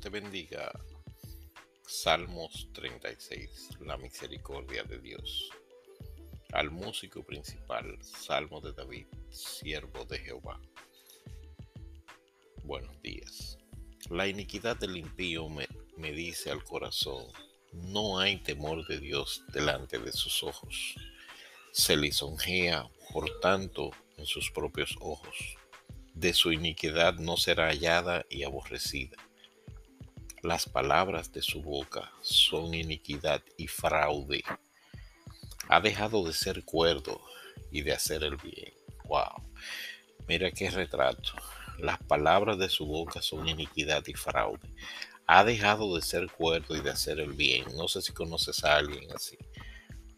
Te bendiga. Salmos 36. La misericordia de Dios. Al músico principal, Salmo de David, siervo de Jehová. Buenos días. La iniquidad del impío me dice al corazón, no hay temor de Dios delante de sus ojos. Se lisonjea, por tanto, en sus propios ojos. De su iniquidad no será hallada y aborrecida. Las palabras de su boca son iniquidad y fraude. Ha dejado de ser cuerdo y de hacer el bien. Wow. Mira qué retrato. Las palabras de su boca son iniquidad y fraude ha dejado de ser cuerdo y de hacer el bien. No sé si conoces a alguien así.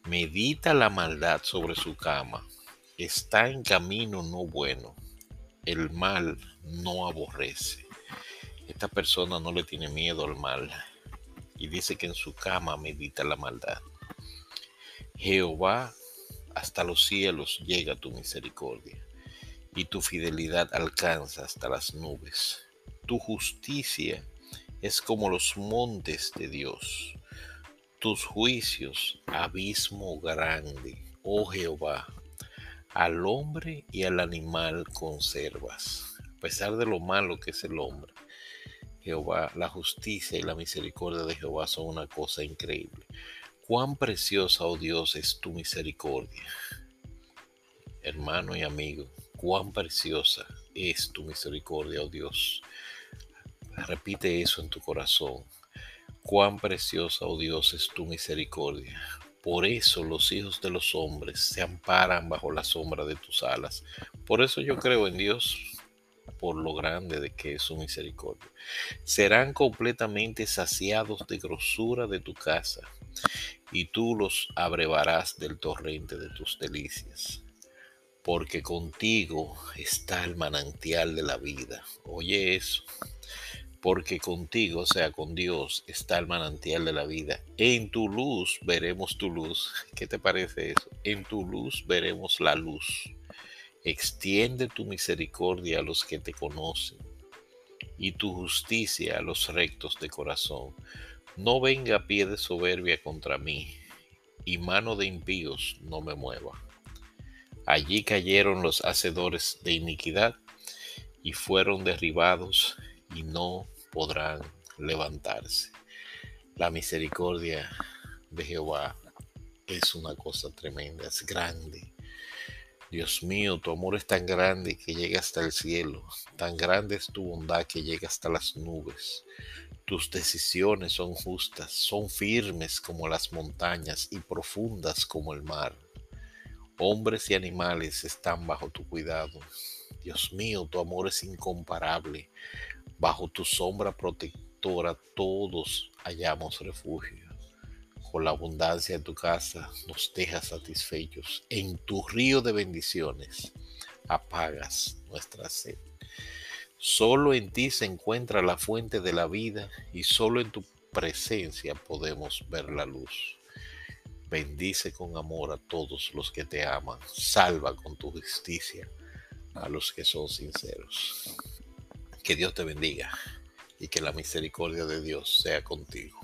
Medita la maldad sobre su cama. Está en camino no bueno. El mal no aborrece. Esta persona no le tiene miedo al mal y dice que en su cama medita la maldad. Jehová, hasta los cielos llega tu misericordia y tu fidelidad alcanza hasta las nubes. Tu justicia es como los montes de Dios. Tus juicios, abismo grande, oh Jehová, al hombre y al animal conservas. A pesar de lo malo que es el hombre, Jehová, la justicia y la misericordia de Jehová son una cosa increíble. Cuán preciosa, oh Dios, es tu misericordia. Hermano y amigo, cuán preciosa es tu misericordia, oh Dios. Repite eso en tu corazón. Cuán preciosa, oh Dios, es tu misericordia. Por eso los hijos de los hombres se amparan bajo la sombra de tus alas. Por eso yo creo en Dios, por lo grande de que es su misericordia. Serán completamente saciados de grosura de tu casa, y tú los abrevarás del torrente de tus delicias. Porque contigo está el manantial de la vida. Oye eso porque contigo, o sea, con Dios, está el manantial de la vida. En tu luz veremos tu luz. ¿Qué te parece eso? En tu luz veremos la luz. Extiende tu misericordia a los que te conocen y tu justicia a los rectos de corazón. No venga pie de soberbia contra mí y mano de impíos no me mueva. Allí cayeron los hacedores de iniquidad y fueron derribados y no podrán levantarse. La misericordia de Jehová es una cosa tremenda, es grande. Dios mío, tu amor es tan grande que llega hasta el cielo, tan grande es tu bondad que llega hasta las nubes. Tus decisiones son justas, son firmes como las montañas y profundas como el mar. Hombres y animales están bajo tu cuidado. Dios mío, tu amor es incomparable. Bajo tu sombra protectora todos hallamos refugio. Con la abundancia de tu casa nos dejas satisfechos. En tu río de bendiciones apagas nuestra sed. Solo en ti se encuentra la fuente de la vida y solo en tu presencia podemos ver la luz. Bendice con amor a todos los que te aman. Salva con tu justicia a los que son sinceros. Que Dios te bendiga y que la misericordia de Dios sea contigo.